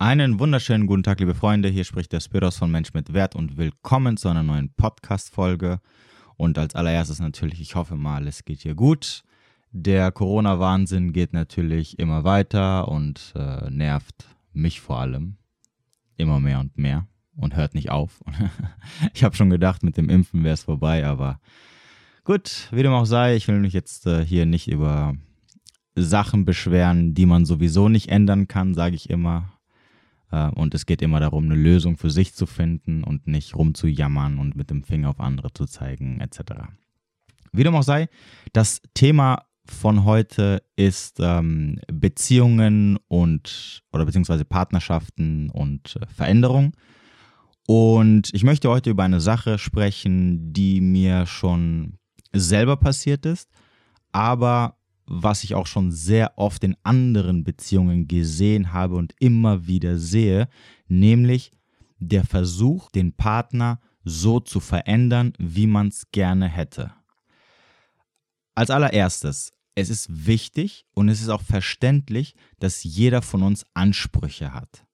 Einen wunderschönen guten Tag, liebe Freunde. Hier spricht der Spiros von Mensch mit Wert und willkommen zu einer neuen Podcast-Folge. Und als allererstes natürlich, ich hoffe mal, es geht hier gut. Der Corona-Wahnsinn geht natürlich immer weiter und äh, nervt mich vor allem immer mehr und mehr und hört nicht auf. ich habe schon gedacht, mit dem Impfen wäre es vorbei, aber gut, wie dem auch sei, ich will mich jetzt äh, hier nicht über Sachen beschweren, die man sowieso nicht ändern kann, sage ich immer. Äh, und es geht immer darum, eine Lösung für sich zu finden und nicht rumzujammern und mit dem Finger auf andere zu zeigen, etc. Wie dem auch sei, das Thema von heute ist ähm, Beziehungen und oder beziehungsweise Partnerschaften und äh, Veränderung. Und ich möchte heute über eine Sache sprechen, die mir schon selber passiert ist, aber was ich auch schon sehr oft in anderen Beziehungen gesehen habe und immer wieder sehe, nämlich der Versuch, den Partner so zu verändern, wie man es gerne hätte. Als allererstes, es ist wichtig und es ist auch verständlich, dass jeder von uns Ansprüche hat.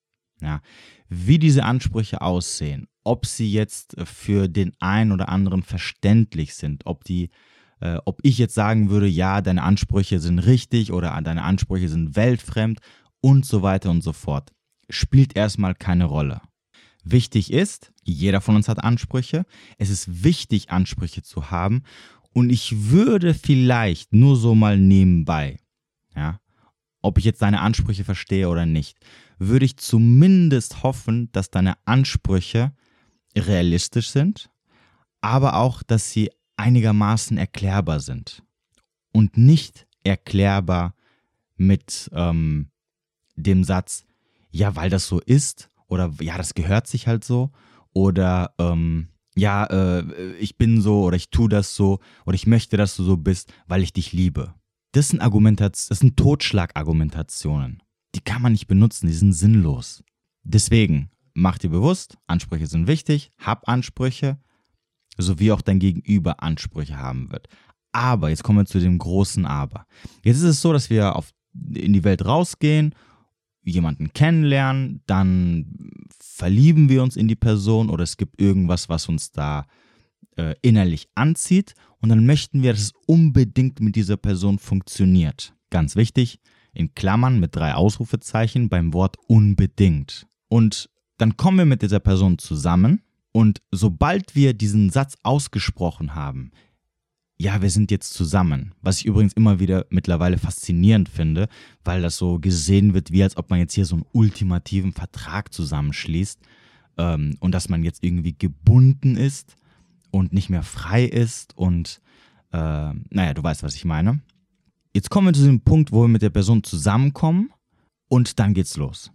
Ja, wie diese Ansprüche aussehen, ob sie jetzt für den einen oder anderen verständlich sind, ob die äh, ob ich jetzt sagen würde, ja, deine Ansprüche sind richtig oder deine Ansprüche sind weltfremd und so weiter und so fort, spielt erstmal keine Rolle. Wichtig ist, jeder von uns hat Ansprüche. Es ist wichtig, Ansprüche zu haben. Und ich würde vielleicht nur so mal nebenbei, ja, ob ich jetzt deine Ansprüche verstehe oder nicht, würde ich zumindest hoffen, dass deine Ansprüche realistisch sind, aber auch, dass sie einigermaßen erklärbar sind und nicht erklärbar mit ähm, dem Satz, ja, weil das so ist oder ja, das gehört sich halt so oder ähm, ja, äh, ich bin so oder ich tue das so oder ich möchte, dass du so bist, weil ich dich liebe. Das sind Argumentation, das sind Totschlagargumentationen. Die kann man nicht benutzen, die sind sinnlos. Deswegen mach dir bewusst, Ansprüche sind wichtig, hab Ansprüche, sowie auch dein Gegenüber Ansprüche haben wird. Aber, jetzt kommen wir zu dem großen Aber. Jetzt ist es so, dass wir auf, in die Welt rausgehen, jemanden kennenlernen, dann verlieben wir uns in die Person oder es gibt irgendwas, was uns da äh, innerlich anzieht und dann möchten wir, dass es unbedingt mit dieser Person funktioniert. Ganz wichtig, in Klammern mit drei Ausrufezeichen beim Wort unbedingt. Und dann kommen wir mit dieser Person zusammen und sobald wir diesen Satz ausgesprochen haben, ja, wir sind jetzt zusammen, was ich übrigens immer wieder mittlerweile faszinierend finde, weil das so gesehen wird, wie als ob man jetzt hier so einen ultimativen Vertrag zusammenschließt ähm, und dass man jetzt irgendwie gebunden ist und nicht mehr frei ist und äh, naja, du weißt, was ich meine. Jetzt kommen wir zu dem Punkt, wo wir mit der Person zusammenkommen und dann geht's los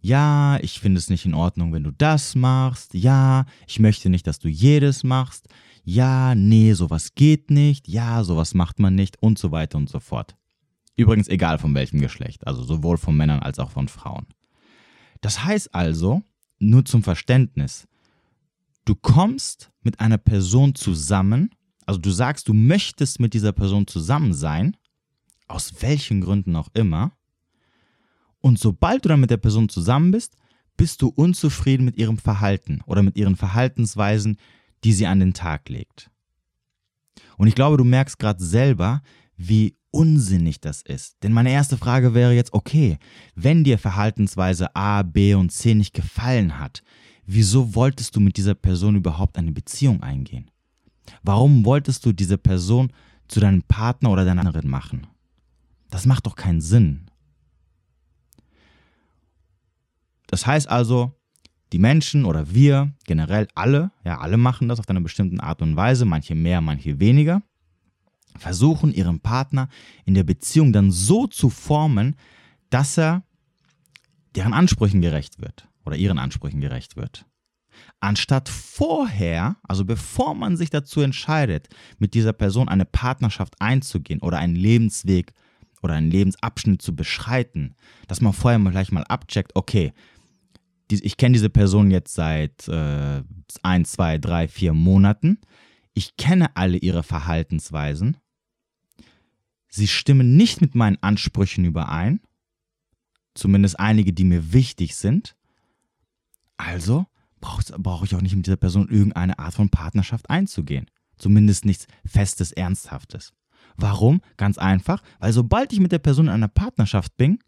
ja, ich finde es nicht in Ordnung, wenn du das machst, ja, ich möchte nicht, dass du jedes machst, ja, nee, sowas geht nicht, ja, sowas macht man nicht und so weiter und so fort. Übrigens egal von welchem Geschlecht, also sowohl von Männern als auch von Frauen. Das heißt also, nur zum Verständnis, du kommst mit einer Person zusammen, also du sagst, du möchtest mit dieser Person zusammen sein, aus welchen Gründen auch immer, und sobald du dann mit der Person zusammen bist, bist du unzufrieden mit ihrem Verhalten oder mit ihren Verhaltensweisen, die sie an den Tag legt. Und ich glaube, du merkst gerade selber, wie unsinnig das ist. Denn meine erste Frage wäre jetzt, okay, wenn dir Verhaltensweise A, B und C nicht gefallen hat, wieso wolltest du mit dieser Person überhaupt eine Beziehung eingehen? Warum wolltest du diese Person zu deinem Partner oder deiner anderen machen? Das macht doch keinen Sinn. Das heißt also, die Menschen oder wir generell alle, ja, alle machen das auf einer bestimmten Art und Weise, manche mehr, manche weniger, versuchen ihren Partner in der Beziehung dann so zu formen, dass er deren Ansprüchen gerecht wird oder ihren Ansprüchen gerecht wird. Anstatt vorher, also bevor man sich dazu entscheidet, mit dieser Person eine Partnerschaft einzugehen oder einen Lebensweg oder einen Lebensabschnitt zu beschreiten, dass man vorher gleich mal abcheckt, okay, ich kenne diese Person jetzt seit äh, ein, zwei, drei, vier Monaten. Ich kenne alle ihre Verhaltensweisen. Sie stimmen nicht mit meinen Ansprüchen überein. Zumindest einige, die mir wichtig sind. Also brauche brauch ich auch nicht mit dieser Person irgendeine Art von Partnerschaft einzugehen. Zumindest nichts Festes, Ernsthaftes. Warum? Ganz einfach, weil sobald ich mit der Person in einer Partnerschaft bin,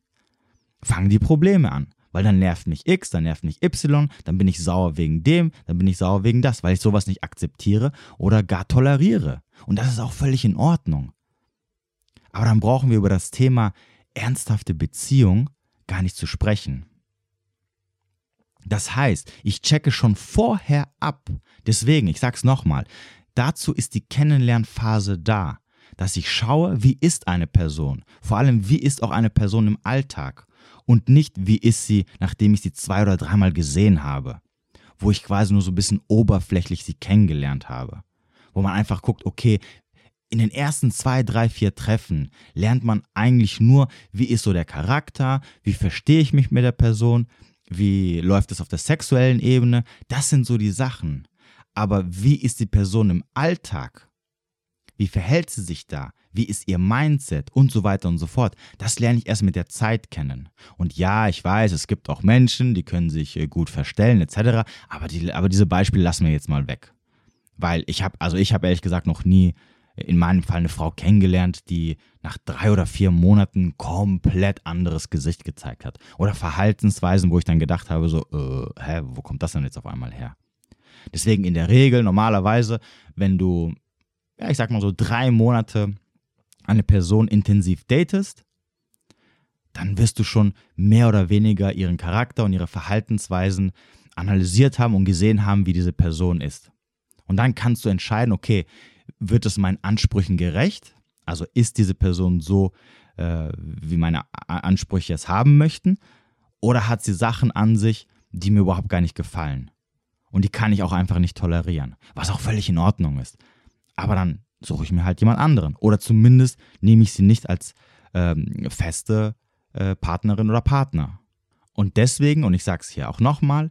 fangen die Probleme an. Weil dann nervt mich X, dann nervt mich Y, dann bin ich sauer wegen dem, dann bin ich sauer wegen das, weil ich sowas nicht akzeptiere oder gar toleriere. Und das ist auch völlig in Ordnung. Aber dann brauchen wir über das Thema ernsthafte Beziehung gar nicht zu sprechen. Das heißt, ich checke schon vorher ab. Deswegen, ich sag's nochmal, dazu ist die Kennenlernphase da, dass ich schaue, wie ist eine Person. Vor allem, wie ist auch eine Person im Alltag und nicht, wie ist sie, nachdem ich sie zwei oder dreimal gesehen habe, wo ich quasi nur so ein bisschen oberflächlich sie kennengelernt habe, wo man einfach guckt, okay, in den ersten zwei, drei, vier Treffen lernt man eigentlich nur, wie ist so der Charakter, wie verstehe ich mich mit der Person, wie läuft es auf der sexuellen Ebene, das sind so die Sachen. Aber wie ist die Person im Alltag? Wie verhält sie sich da? Wie ist ihr Mindset und so weiter und so fort? Das lerne ich erst mit der Zeit kennen. Und ja, ich weiß, es gibt auch Menschen, die können sich äh, gut verstellen etc. Aber, die, aber diese Beispiele lassen wir jetzt mal weg. Weil ich habe, also ich habe ehrlich gesagt noch nie in meinem Fall eine Frau kennengelernt, die nach drei oder vier Monaten komplett anderes Gesicht gezeigt hat. Oder Verhaltensweisen, wo ich dann gedacht habe, so, äh, hä, wo kommt das denn jetzt auf einmal her? Deswegen in der Regel, normalerweise, wenn du ja, ich sag mal so drei Monate eine Person intensiv datest, dann wirst du schon mehr oder weniger ihren Charakter und ihre Verhaltensweisen analysiert haben und gesehen haben, wie diese Person ist. Und dann kannst du entscheiden, okay, wird es meinen Ansprüchen gerecht? Also ist diese Person so, äh, wie meine Ansprüche es haben möchten? Oder hat sie Sachen an sich, die mir überhaupt gar nicht gefallen? Und die kann ich auch einfach nicht tolerieren, was auch völlig in Ordnung ist. Aber dann suche ich mir halt jemand anderen. Oder zumindest nehme ich sie nicht als ähm, feste äh, Partnerin oder Partner. Und deswegen, und ich sage es hier auch nochmal,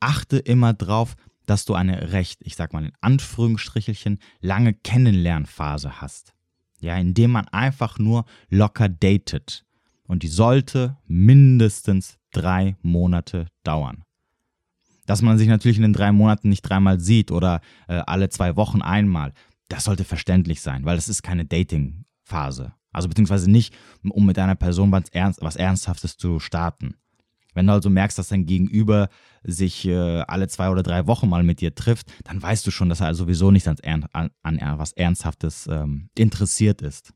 achte immer drauf, dass du eine recht, ich sag mal in Anführungsstrichelchen, lange Kennenlernphase hast. Ja, indem man einfach nur locker datet. Und die sollte mindestens drei Monate dauern. Dass man sich natürlich in den drei Monaten nicht dreimal sieht oder äh, alle zwei Wochen einmal, das sollte verständlich sein, weil das ist keine Dating-Phase. Also beziehungsweise nicht, um mit einer Person was, Ernst, was Ernsthaftes zu starten. Wenn du also merkst, dass dein Gegenüber sich äh, alle zwei oder drei Wochen mal mit dir trifft, dann weißt du schon, dass er sowieso nicht an, an, an was Ernsthaftes ähm, interessiert ist.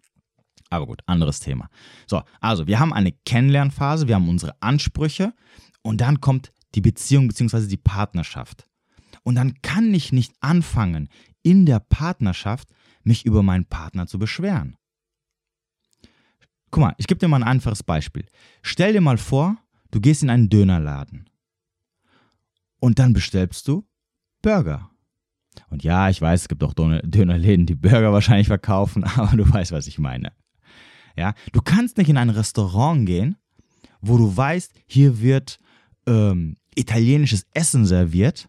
Aber gut, anderes Thema. So, also wir haben eine Kennenlernphase, wir haben unsere Ansprüche und dann kommt die Beziehung bzw. die Partnerschaft. Und dann kann ich nicht anfangen, in der Partnerschaft mich über meinen Partner zu beschweren. Guck mal, ich gebe dir mal ein einfaches Beispiel. Stell dir mal vor, du gehst in einen Dönerladen und dann bestellst du Burger. Und ja, ich weiß, es gibt auch Dönerläden, die Burger wahrscheinlich verkaufen, aber du weißt, was ich meine. Ja, du kannst nicht in ein Restaurant gehen, wo du weißt, hier wird ähm, italienisches Essen serviert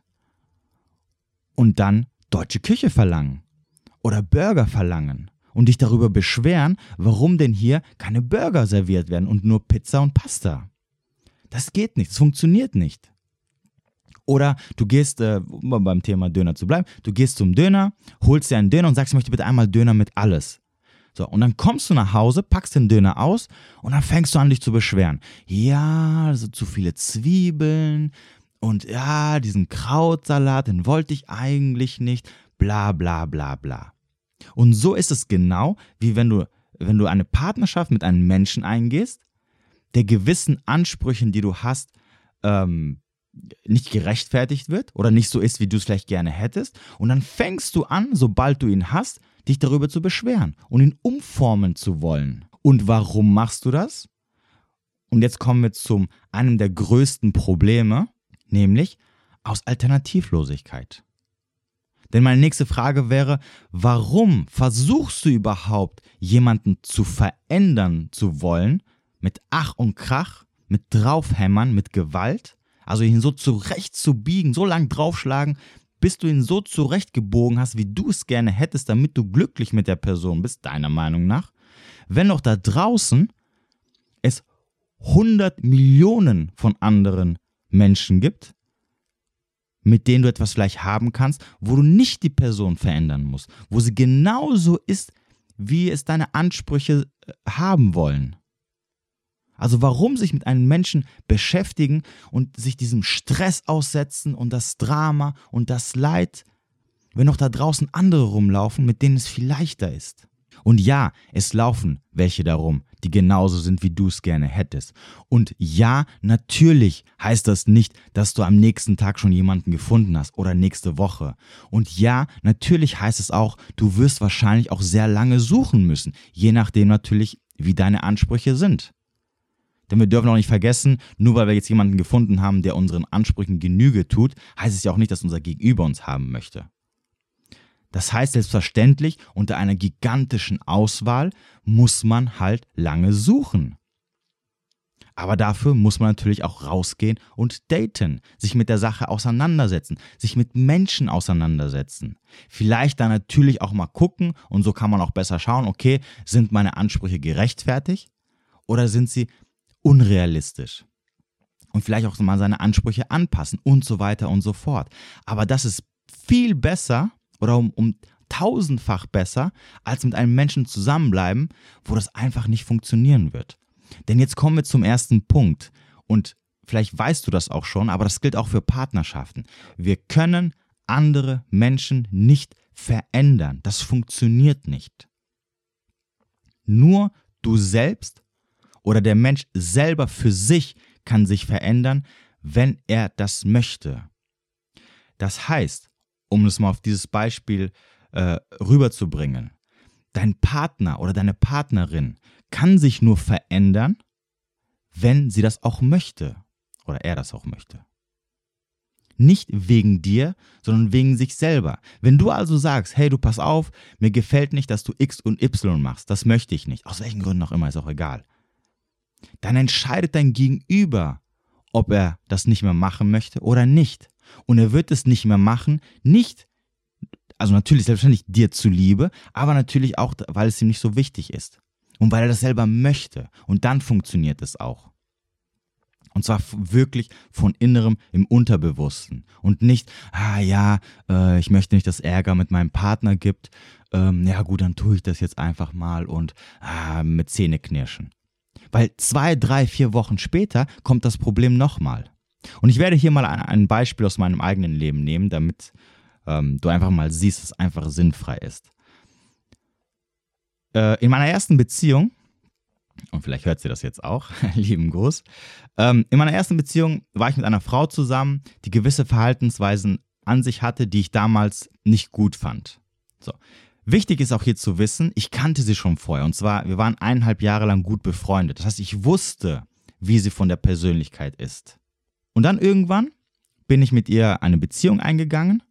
und dann deutsche Küche verlangen oder Burger verlangen und dich darüber beschweren, warum denn hier keine Burger serviert werden und nur Pizza und Pasta. Das geht nicht, das funktioniert nicht. Oder du gehst, äh, um beim Thema Döner zu bleiben, du gehst zum Döner, holst dir einen Döner und sagst, ich möchte bitte einmal Döner mit alles. So, und dann kommst du nach Hause, packst den Döner aus und dann fängst du an, dich zu beschweren. Ja, also zu viele Zwiebeln, und ja, diesen Krautsalat, den wollte ich eigentlich nicht, bla bla bla bla. Und so ist es genau, wie wenn du, wenn du eine Partnerschaft mit einem Menschen eingehst, der gewissen Ansprüchen, die du hast, ähm, nicht gerechtfertigt wird oder nicht so ist, wie du es vielleicht gerne hättest. Und dann fängst du an, sobald du ihn hast, dich darüber zu beschweren und ihn umformen zu wollen. Und warum machst du das? Und jetzt kommen wir zu einem der größten Probleme, nämlich aus Alternativlosigkeit. Denn meine nächste Frage wäre, warum versuchst du überhaupt jemanden zu verändern zu wollen, mit Ach und Krach, mit Draufhämmern, mit Gewalt, also ihn so zurecht zu biegen, so lang draufschlagen, bis du ihn so zurechtgebogen hast, wie du es gerne hättest, damit du glücklich mit der Person bist, deiner Meinung nach, wenn doch da draußen es 100 Millionen von anderen Menschen gibt, mit denen du etwas vielleicht haben kannst, wo du nicht die Person verändern musst, wo sie genauso ist, wie es deine Ansprüche äh, haben wollen. Also warum sich mit einem Menschen beschäftigen und sich diesem Stress aussetzen und das Drama und das Leid, wenn noch da draußen andere rumlaufen, mit denen es viel leichter ist. Und ja, es laufen welche darum, die genauso sind, wie du es gerne hättest. Und ja, natürlich heißt das nicht, dass du am nächsten Tag schon jemanden gefunden hast oder nächste Woche. Und ja, natürlich heißt es auch, du wirst wahrscheinlich auch sehr lange suchen müssen, je nachdem natürlich, wie deine Ansprüche sind. Denn wir dürfen auch nicht vergessen, nur weil wir jetzt jemanden gefunden haben, der unseren Ansprüchen Genüge tut, heißt es ja auch nicht, dass unser Gegenüber uns haben möchte. Das heißt selbstverständlich, unter einer gigantischen Auswahl muss man halt lange suchen. Aber dafür muss man natürlich auch rausgehen und daten, sich mit der Sache auseinandersetzen, sich mit Menschen auseinandersetzen. Vielleicht dann natürlich auch mal gucken und so kann man auch besser schauen, okay, sind meine Ansprüche gerechtfertigt oder sind sie unrealistisch? Und vielleicht auch mal seine Ansprüche anpassen und so weiter und so fort. Aber das ist viel besser, oder um, um tausendfach besser, als mit einem Menschen zusammenbleiben, wo das einfach nicht funktionieren wird. Denn jetzt kommen wir zum ersten Punkt und vielleicht weißt du das auch schon, aber das gilt auch für Partnerschaften. Wir können andere Menschen nicht verändern. Das funktioniert nicht. Nur du selbst oder der Mensch selber für sich kann sich verändern, wenn er das möchte. Das heißt, um es mal auf dieses Beispiel äh, rüberzubringen. Dein Partner oder deine Partnerin kann sich nur verändern, wenn sie das auch möchte oder er das auch möchte. Nicht wegen dir, sondern wegen sich selber. Wenn du also sagst, hey, du pass auf, mir gefällt nicht, dass du X und Y machst, das möchte ich nicht, aus welchen Gründen auch immer, ist auch egal. Dann entscheidet dein Gegenüber, ob er das nicht mehr machen möchte oder nicht. Und er wird es nicht mehr machen, nicht, also natürlich selbstverständlich dir zuliebe, aber natürlich auch, weil es ihm nicht so wichtig ist. Und weil er das selber möchte. Und dann funktioniert es auch. Und zwar wirklich von innerem im Unterbewussten. Und nicht, ah ja, äh, ich möchte nicht, dass Ärger mit meinem Partner gibt. Ähm, ja gut, dann tue ich das jetzt einfach mal und ah, mit Zähne knirschen. Weil zwei, drei, vier Wochen später kommt das Problem nochmal. Und ich werde hier mal ein Beispiel aus meinem eigenen Leben nehmen, damit ähm, du einfach mal siehst, dass es einfach sinnfrei ist. Äh, in meiner ersten Beziehung, und vielleicht hört sie das jetzt auch, lieben Gruß, ähm, in meiner ersten Beziehung war ich mit einer Frau zusammen, die gewisse Verhaltensweisen an sich hatte, die ich damals nicht gut fand. So. Wichtig ist auch hier zu wissen, ich kannte sie schon vorher. Und zwar, wir waren eineinhalb Jahre lang gut befreundet. Das heißt, ich wusste, wie sie von der Persönlichkeit ist. Und dann irgendwann bin ich mit ihr eine Beziehung eingegangen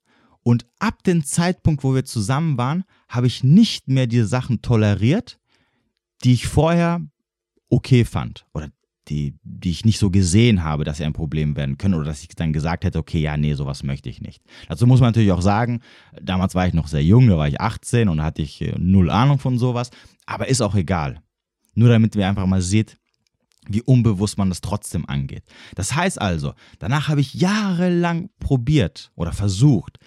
und ab dem Zeitpunkt, wo wir zusammen waren, habe ich nicht mehr diese Sachen toleriert, die ich vorher okay fand oder die, die ich nicht so gesehen habe, dass sie ein Problem werden können oder dass ich dann gesagt hätte, okay, ja, nee, sowas möchte ich nicht. Dazu muss man natürlich auch sagen, damals war ich noch sehr jung, da war ich 18 und hatte ich äh, null Ahnung von sowas, aber ist auch egal. Nur damit wir einfach mal seht, wie unbewusst man das trotzdem angeht. Das heißt also, danach habe ich jahrelang probiert oder versucht,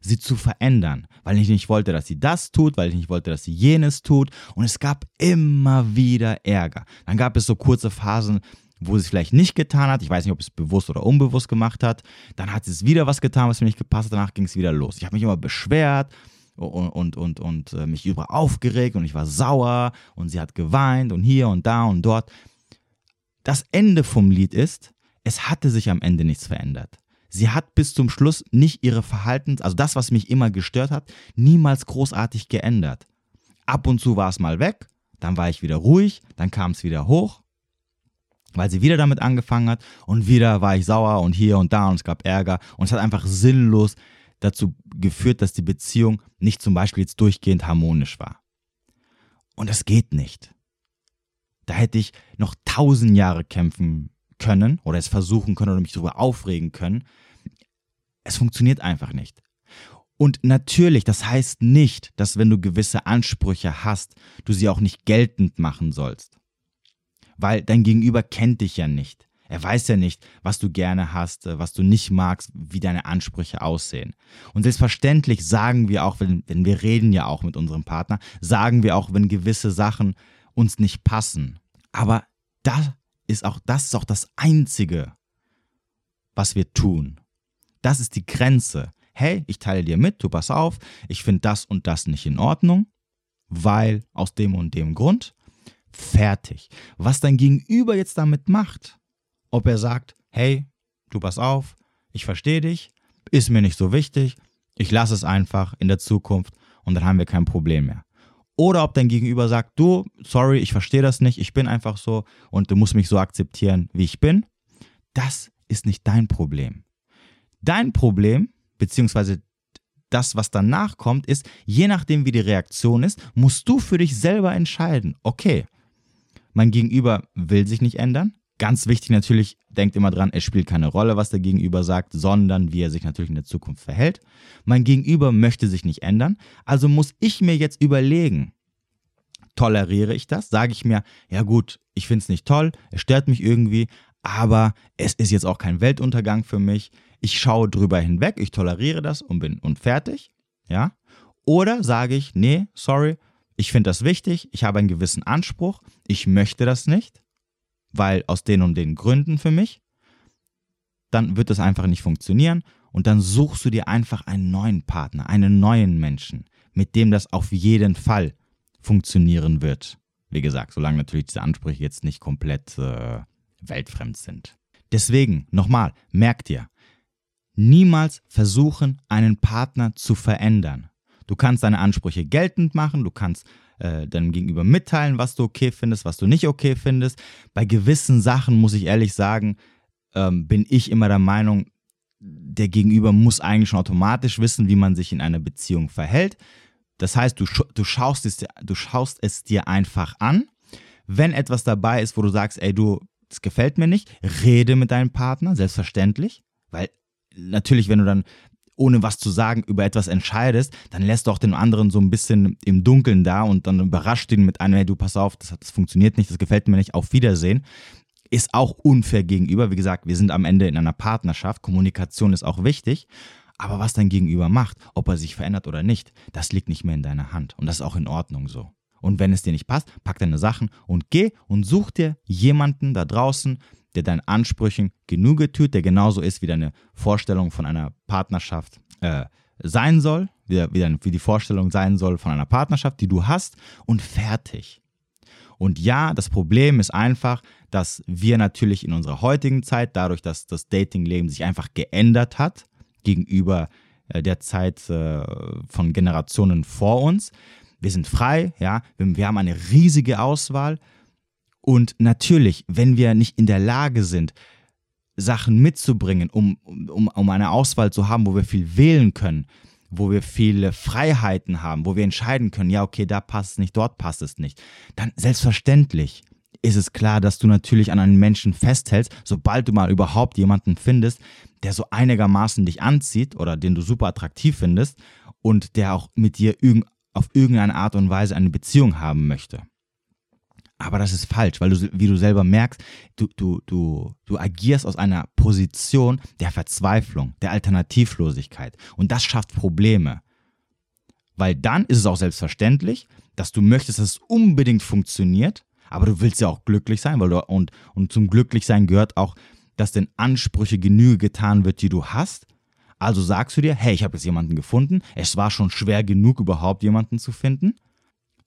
sie zu verändern, weil ich nicht wollte, dass sie das tut, weil ich nicht wollte, dass sie jenes tut. Und es gab immer wieder Ärger. Dann gab es so kurze Phasen, wo sie es vielleicht nicht getan hat. Ich weiß nicht, ob es bewusst oder unbewusst gemacht hat. Dann hat sie es wieder was getan, was mir nicht gepasst hat. Danach ging es wieder los. Ich habe mich immer beschwert und, und, und, und äh, mich über aufgeregt und ich war sauer und sie hat geweint und hier und da und dort. Das Ende vom Lied ist, es hatte sich am Ende nichts verändert. Sie hat bis zum Schluss nicht ihre Verhaltens, also das, was mich immer gestört hat, niemals großartig geändert. Ab und zu war es mal weg, dann war ich wieder ruhig, dann kam es wieder hoch, weil sie wieder damit angefangen hat und wieder war ich sauer und hier und da und es gab Ärger und es hat einfach sinnlos dazu geführt, dass die Beziehung nicht zum Beispiel jetzt durchgehend harmonisch war. Und das geht nicht. Da hätte ich noch tausend Jahre kämpfen können oder es versuchen können oder mich darüber aufregen können. Es funktioniert einfach nicht. Und natürlich, das heißt nicht, dass wenn du gewisse Ansprüche hast, du sie auch nicht geltend machen sollst. weil dein Gegenüber kennt dich ja nicht. Er weiß ja nicht, was du gerne hast, was du nicht magst, wie deine Ansprüche aussehen. Und selbstverständlich sagen wir auch, wenn, wenn wir reden ja auch mit unserem Partner, sagen wir auch, wenn gewisse Sachen uns nicht passen. Aber das ist auch, das ist auch das Einzige, was wir tun. Das ist die Grenze. Hey, ich teile dir mit, du pass auf, ich finde das und das nicht in Ordnung, weil aus dem und dem Grund. Fertig. Was dein Gegenüber jetzt damit macht, ob er sagt, hey, du pass auf, ich verstehe dich, ist mir nicht so wichtig, ich lasse es einfach in der Zukunft und dann haben wir kein Problem mehr. Oder ob dein Gegenüber sagt, du, sorry, ich verstehe das nicht, ich bin einfach so und du musst mich so akzeptieren, wie ich bin. Das ist nicht dein Problem. Dein Problem, beziehungsweise das, was danach kommt, ist, je nachdem, wie die Reaktion ist, musst du für dich selber entscheiden. Okay, mein Gegenüber will sich nicht ändern, Ganz wichtig natürlich, denkt immer dran, es spielt keine Rolle, was der Gegenüber sagt, sondern wie er sich natürlich in der Zukunft verhält. Mein Gegenüber möchte sich nicht ändern, also muss ich mir jetzt überlegen, toleriere ich das? Sage ich mir, ja gut, ich finde es nicht toll, es stört mich irgendwie, aber es ist jetzt auch kein Weltuntergang für mich. Ich schaue drüber hinweg, ich toleriere das und bin und fertig, ja? Oder sage ich, nee, sorry, ich finde das wichtig, ich habe einen gewissen Anspruch, ich möchte das nicht weil aus den und den Gründen für mich, dann wird das einfach nicht funktionieren und dann suchst du dir einfach einen neuen Partner, einen neuen Menschen, mit dem das auf jeden Fall funktionieren wird. Wie gesagt, solange natürlich diese Ansprüche jetzt nicht komplett äh, weltfremd sind. Deswegen, nochmal, merk dir, niemals versuchen, einen Partner zu verändern. Du kannst deine Ansprüche geltend machen, du kannst äh, deinem Gegenüber mitteilen, was du okay findest, was du nicht okay findest. Bei gewissen Sachen, muss ich ehrlich sagen, ähm, bin ich immer der Meinung, der Gegenüber muss eigentlich schon automatisch wissen, wie man sich in einer Beziehung verhält. Das heißt, du, du, schaust es, du schaust es dir einfach an. Wenn etwas dabei ist, wo du sagst, ey, du, das gefällt mir nicht, rede mit deinem Partner, selbstverständlich. Weil natürlich, wenn du dann ohne was zu sagen, über etwas entscheidest, dann lässt du auch den anderen so ein bisschen im Dunkeln da und dann überrascht ihn mit einem, hey, du pass auf, das, das funktioniert nicht, das gefällt mir nicht, auf Wiedersehen. Ist auch unfair gegenüber. Wie gesagt, wir sind am Ende in einer Partnerschaft. Kommunikation ist auch wichtig. Aber was dein Gegenüber macht, ob er sich verändert oder nicht, das liegt nicht mehr in deiner Hand. Und das ist auch in Ordnung so. Und wenn es dir nicht passt, pack deine Sachen und geh und such dir jemanden da draußen, der deinen Ansprüchen Genüge tut, der genauso ist, wie deine Vorstellung von einer Partnerschaft äh, sein soll, wie, wie, wie die Vorstellung sein soll von einer Partnerschaft, die du hast, und fertig. Und ja, das Problem ist einfach, dass wir natürlich in unserer heutigen Zeit, dadurch, dass das Datingleben sich einfach geändert hat gegenüber äh, der Zeit äh, von Generationen vor uns, wir sind frei, ja, wir haben eine riesige Auswahl und natürlich, wenn wir nicht in der Lage sind, Sachen mitzubringen, um, um, um eine Auswahl zu haben, wo wir viel wählen können, wo wir viele Freiheiten haben, wo wir entscheiden können, ja, okay, da passt es nicht, dort passt es nicht, dann selbstverständlich ist es klar, dass du natürlich an einen Menschen festhältst, sobald du mal überhaupt jemanden findest, der so einigermaßen dich anzieht oder den du super attraktiv findest und der auch mit dir auf irgendeine Art und Weise eine Beziehung haben möchte. Aber das ist falsch, weil du, wie du selber merkst, du, du, du, du agierst aus einer Position der Verzweiflung, der Alternativlosigkeit. Und das schafft Probleme. Weil dann ist es auch selbstverständlich, dass du möchtest, dass es unbedingt funktioniert, aber du willst ja auch glücklich sein, weil du, und, und zum Glücklichsein gehört auch, dass den Ansprüche Genüge getan wird, die du hast. Also sagst du dir, hey, ich habe jetzt jemanden gefunden, es war schon schwer genug, überhaupt jemanden zu finden.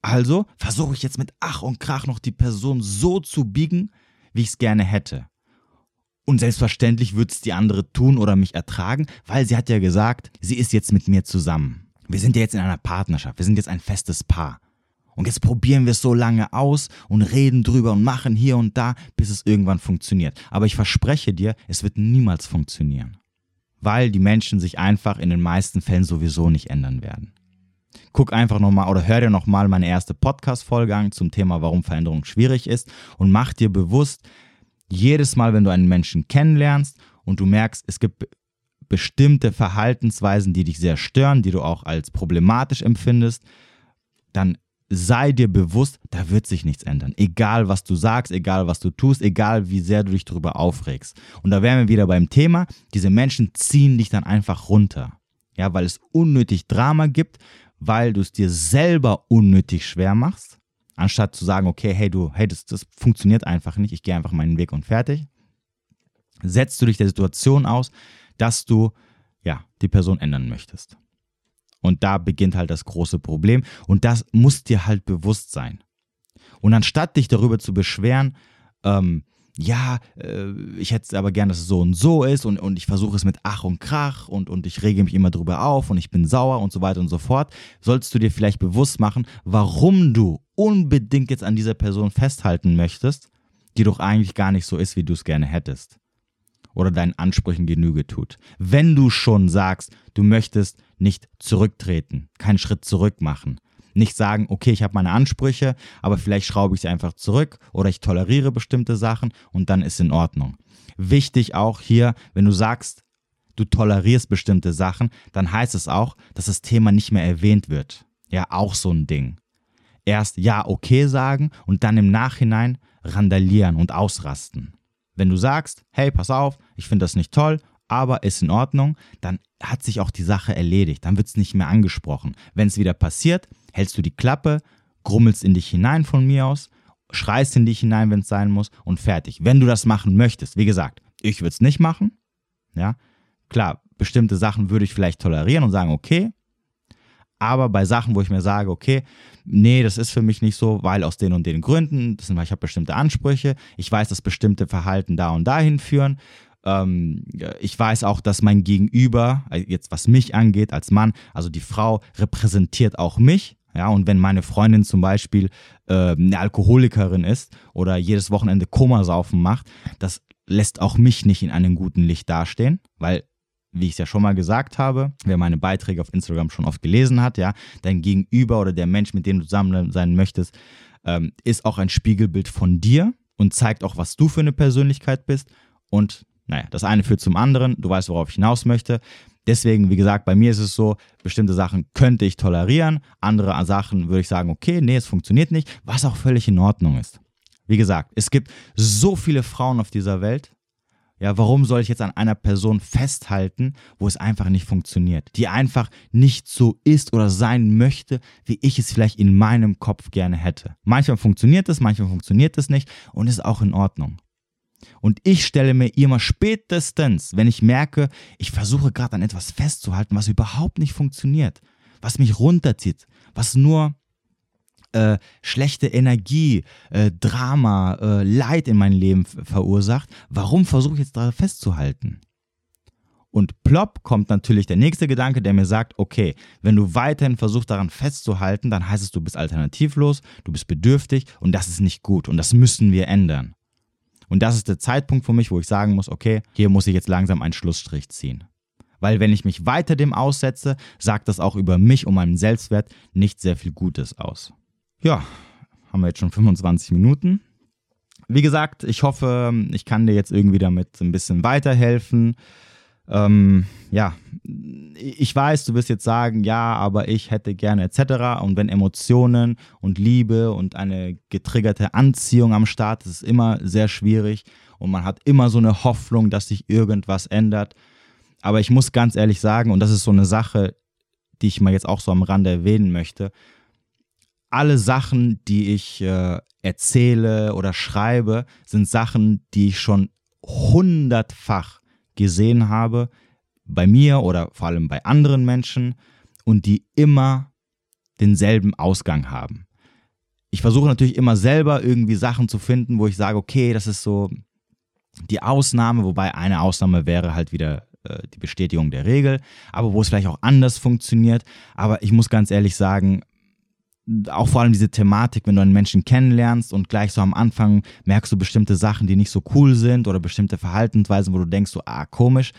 Also versuche ich jetzt mit Ach und Krach noch die Person so zu biegen, wie ich es gerne hätte. Und selbstverständlich wird es die andere tun oder mich ertragen, weil sie hat ja gesagt, sie ist jetzt mit mir zusammen. Wir sind ja jetzt in einer Partnerschaft, wir sind jetzt ein festes Paar. Und jetzt probieren wir es so lange aus und reden drüber und machen hier und da, bis es irgendwann funktioniert. Aber ich verspreche dir, es wird niemals funktionieren. Weil die Menschen sich einfach in den meisten Fällen sowieso nicht ändern werden guck einfach nochmal oder hör dir nochmal meine erste Podcast-Folge an zum Thema, warum Veränderung schwierig ist und mach dir bewusst, jedes Mal, wenn du einen Menschen kennenlernst und du merkst, es gibt bestimmte Verhaltensweisen, die dich sehr stören, die du auch als problematisch empfindest, dann sei dir bewusst, da wird sich nichts ändern. Egal, was du sagst, egal, was du tust, egal, wie sehr du dich darüber aufregst. Und da wären wir wieder beim Thema, diese Menschen ziehen dich dann einfach runter. Ja, weil es unnötig Drama gibt, weil du es dir selber unnötig schwer machst, anstatt zu sagen, okay, hey du, hey, das, das funktioniert einfach nicht, ich gehe einfach meinen Weg und fertig, setzt du dich der Situation aus, dass du ja die Person ändern möchtest. Und da beginnt halt das große Problem. Und das muss dir halt bewusst sein. Und anstatt dich darüber zu beschweren, ähm, ja, äh, ich hätte aber gern, dass es so und so ist und, und ich versuche es mit Ach und Krach und, und ich rege mich immer drüber auf und ich bin sauer und so weiter und so fort, sollst du dir vielleicht bewusst machen, warum du unbedingt jetzt an dieser Person festhalten möchtest, die doch eigentlich gar nicht so ist, wie du es gerne hättest. Oder deinen Ansprüchen Genüge tut. Wenn du schon sagst, du möchtest nicht zurücktreten, keinen Schritt zurück machen, nicht sagen, okay, ich habe meine Ansprüche, aber vielleicht schraube ich sie einfach zurück oder ich toleriere bestimmte Sachen und dann ist in Ordnung. Wichtig auch hier, wenn du sagst, du tolerierst bestimmte Sachen, dann heißt es auch, dass das Thema nicht mehr erwähnt wird. Ja, auch so ein Ding. Erst ja, okay sagen und dann im Nachhinein randalieren und ausrasten. Wenn du sagst, hey, pass auf, ich finde das nicht toll aber ist in Ordnung, dann hat sich auch die Sache erledigt. Dann wird es nicht mehr angesprochen. Wenn es wieder passiert, hältst du die Klappe, grummelst in dich hinein von mir aus, schreist in dich hinein, wenn es sein muss und fertig. Wenn du das machen möchtest, wie gesagt, ich würde es nicht machen. Ja, klar, bestimmte Sachen würde ich vielleicht tolerieren und sagen, okay. Aber bei Sachen, wo ich mir sage, okay, nee, das ist für mich nicht so, weil aus den und den Gründen, das sind, ich habe bestimmte Ansprüche, ich weiß, dass bestimmte Verhalten da und dahin führen ähm, ich weiß auch, dass mein Gegenüber, äh, jetzt was mich angeht als Mann, also die Frau repräsentiert auch mich. Ja, und wenn meine Freundin zum Beispiel äh, eine Alkoholikerin ist oder jedes Wochenende Komasaufen macht, das lässt auch mich nicht in einem guten Licht dastehen, weil wie ich es ja schon mal gesagt habe, wer meine Beiträge auf Instagram schon oft gelesen hat, ja, dein Gegenüber oder der Mensch, mit dem du zusammen sein möchtest, ähm, ist auch ein Spiegelbild von dir und zeigt auch, was du für eine Persönlichkeit bist. Und naja, das eine führt zum anderen, du weißt, worauf ich hinaus möchte. Deswegen, wie gesagt, bei mir ist es so, bestimmte Sachen könnte ich tolerieren, andere Sachen würde ich sagen, okay, nee, es funktioniert nicht, was auch völlig in Ordnung ist. Wie gesagt, es gibt so viele Frauen auf dieser Welt. Ja, warum soll ich jetzt an einer Person festhalten, wo es einfach nicht funktioniert, die einfach nicht so ist oder sein möchte, wie ich es vielleicht in meinem Kopf gerne hätte. Manchmal funktioniert es, manchmal funktioniert es nicht und ist auch in Ordnung. Und ich stelle mir immer spätestens, wenn ich merke, ich versuche gerade an etwas festzuhalten, was überhaupt nicht funktioniert, was mich runterzieht, was nur äh, schlechte Energie, äh, Drama, äh, Leid in mein Leben verursacht, warum versuche ich jetzt da festzuhalten? Und plopp kommt natürlich der nächste Gedanke, der mir sagt, okay, wenn du weiterhin versuchst daran festzuhalten, dann heißt es, du bist alternativlos, du bist bedürftig und das ist nicht gut und das müssen wir ändern. Und das ist der Zeitpunkt für mich, wo ich sagen muss, okay, hier muss ich jetzt langsam einen Schlussstrich ziehen. Weil wenn ich mich weiter dem aussetze, sagt das auch über mich und meinen Selbstwert nicht sehr viel Gutes aus. Ja, haben wir jetzt schon 25 Minuten. Wie gesagt, ich hoffe, ich kann dir jetzt irgendwie damit ein bisschen weiterhelfen. Ähm, ja, ich weiß, du wirst jetzt sagen, ja, aber ich hätte gerne etc. Und wenn Emotionen und Liebe und eine getriggerte Anziehung am Start ist, ist immer sehr schwierig und man hat immer so eine Hoffnung, dass sich irgendwas ändert. Aber ich muss ganz ehrlich sagen, und das ist so eine Sache, die ich mal jetzt auch so am Rande erwähnen möchte, alle Sachen, die ich äh, erzähle oder schreibe, sind Sachen, die ich schon hundertfach gesehen habe, bei mir oder vor allem bei anderen Menschen und die immer denselben Ausgang haben. Ich versuche natürlich immer selber irgendwie Sachen zu finden, wo ich sage, okay, das ist so die Ausnahme, wobei eine Ausnahme wäre halt wieder äh, die Bestätigung der Regel, aber wo es vielleicht auch anders funktioniert. Aber ich muss ganz ehrlich sagen, auch vor allem diese Thematik, wenn du einen Menschen kennenlernst und gleich so am Anfang merkst du bestimmte Sachen, die nicht so cool sind oder bestimmte Verhaltensweisen, wo du denkst, so, ah, komisch.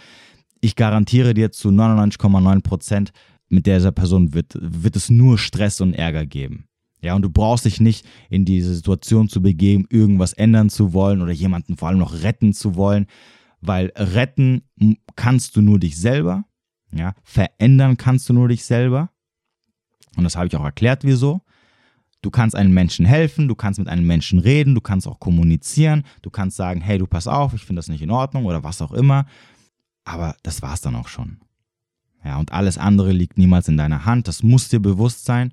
Ich garantiere dir zu 99,9 Prozent, mit dieser Person wird, wird es nur Stress und Ärger geben. Ja, und du brauchst dich nicht in diese Situation zu begeben, irgendwas ändern zu wollen oder jemanden vor allem noch retten zu wollen, weil retten kannst du nur dich selber, ja, verändern kannst du nur dich selber und das habe ich auch erklärt, wieso. Du kannst einem Menschen helfen, du kannst mit einem Menschen reden, du kannst auch kommunizieren, du kannst sagen, hey, du pass auf, ich finde das nicht in Ordnung oder was auch immer. Aber das war es dann auch schon. Ja, und alles andere liegt niemals in deiner Hand. Das muss dir bewusst sein.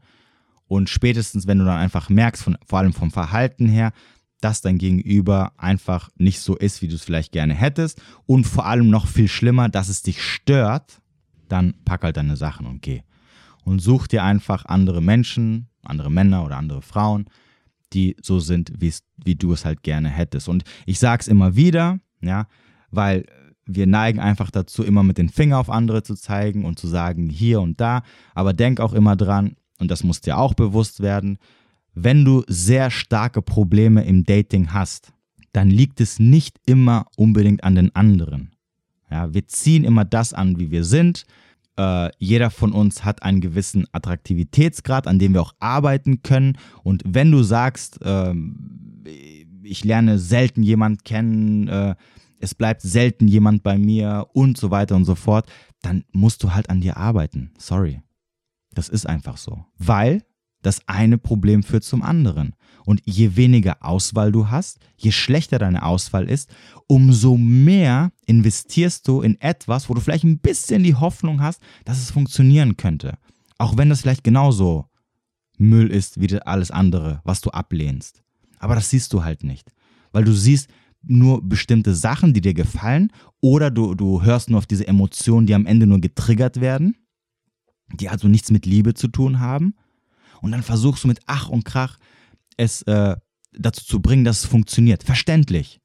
Und spätestens, wenn du dann einfach merkst, von, vor allem vom Verhalten her, dass dein Gegenüber einfach nicht so ist, wie du es vielleicht gerne hättest und vor allem noch viel schlimmer, dass es dich stört, dann pack halt deine Sachen und geh. Und such dir einfach andere Menschen, andere Männer oder andere Frauen, die so sind, wie du es halt gerne hättest. Und ich sage es immer wieder, ja, weil wir neigen einfach dazu, immer mit den Finger auf andere zu zeigen und zu sagen, hier und da. Aber denk auch immer dran, und das muss dir auch bewusst werden, wenn du sehr starke Probleme im Dating hast, dann liegt es nicht immer unbedingt an den anderen. Ja, wir ziehen immer das an, wie wir sind. Äh, jeder von uns hat einen gewissen Attraktivitätsgrad, an dem wir auch arbeiten können. Und wenn du sagst, äh, ich lerne selten jemand kennen, äh, es bleibt selten jemand bei mir und so weiter und so fort, dann musst du halt an dir arbeiten. Sorry. Das ist einfach so. Weil das eine Problem führt zum anderen. Und je weniger Auswahl du hast, je schlechter deine Auswahl ist, umso mehr investierst du in etwas, wo du vielleicht ein bisschen die Hoffnung hast, dass es funktionieren könnte. Auch wenn das vielleicht genauso Müll ist wie alles andere, was du ablehnst. Aber das siehst du halt nicht. Weil du siehst nur bestimmte Sachen, die dir gefallen, oder du, du hörst nur auf diese Emotionen, die am Ende nur getriggert werden, die also nichts mit Liebe zu tun haben und dann versuchst du mit Ach und Krach es äh, dazu zu bringen, dass es funktioniert. Verständlich.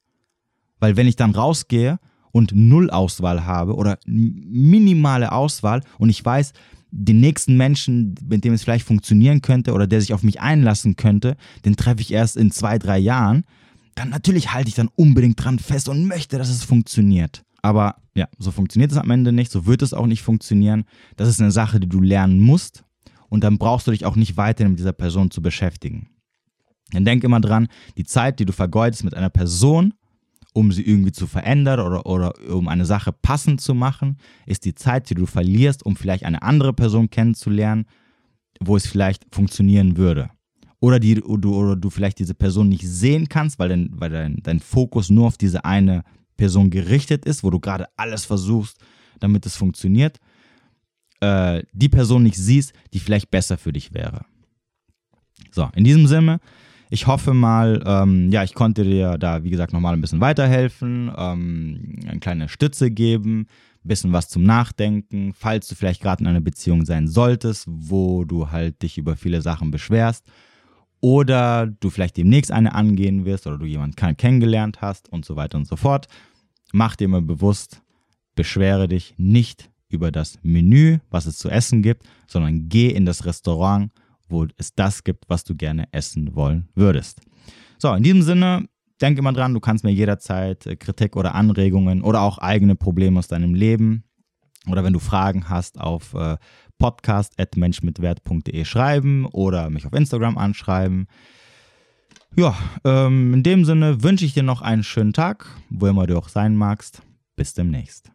Weil wenn ich dann rausgehe und null Auswahl habe oder minimale Auswahl und ich weiß, den nächsten Menschen, mit dem es vielleicht funktionieren könnte oder der sich auf mich einlassen könnte, den treffe ich erst in zwei, drei Jahren, dann natürlich halte ich dann unbedingt dran fest und möchte, dass es funktioniert. Aber ja, so funktioniert es am Ende nicht, so wird es auch nicht funktionieren. Das ist eine Sache, die du lernen musst und dann brauchst du dich auch nicht weiter mit dieser Person zu beschäftigen. Dann denk immer dran, die Zeit, die du vergeudest mit einer Person, um sie irgendwie zu verändern oder, oder um eine Sache passend zu machen, ist die Zeit, die du verlierst, um vielleicht eine andere Person kennenzulernen, wo es vielleicht funktionieren würde. Oder, die, du, oder du vielleicht diese Person nicht sehen kannst, weil, dein, weil dein, dein Fokus nur auf diese eine Person gerichtet ist, wo du gerade alles versuchst, damit es funktioniert äh, die Person nicht siehst, die vielleicht besser für dich wäre. So, in diesem Sinne, ich hoffe mal, ähm, ja, ich konnte dir da, wie gesagt, nochmal ein bisschen weiterhelfen, ähm, eine kleine Stütze geben, ein bisschen was zum Nachdenken, falls du vielleicht gerade in einer Beziehung sein solltest, wo du halt dich über viele Sachen beschwerst oder du vielleicht demnächst eine angehen wirst oder du jemanden kennengelernt hast und so weiter und so fort. Mach dir mal bewusst, beschwere dich nicht über das Menü, was es zu essen gibt, sondern geh in das Restaurant, wo es das gibt, was du gerne essen wollen würdest. So, in diesem Sinne, denk immer dran, du kannst mir jederzeit äh, Kritik oder Anregungen oder auch eigene Probleme aus deinem Leben oder wenn du Fragen hast, auf äh, podcast.menschmitwert.de schreiben oder mich auf Instagram anschreiben. Ja, ähm, in dem Sinne wünsche ich dir noch einen schönen Tag, wo immer du auch sein magst. Bis demnächst.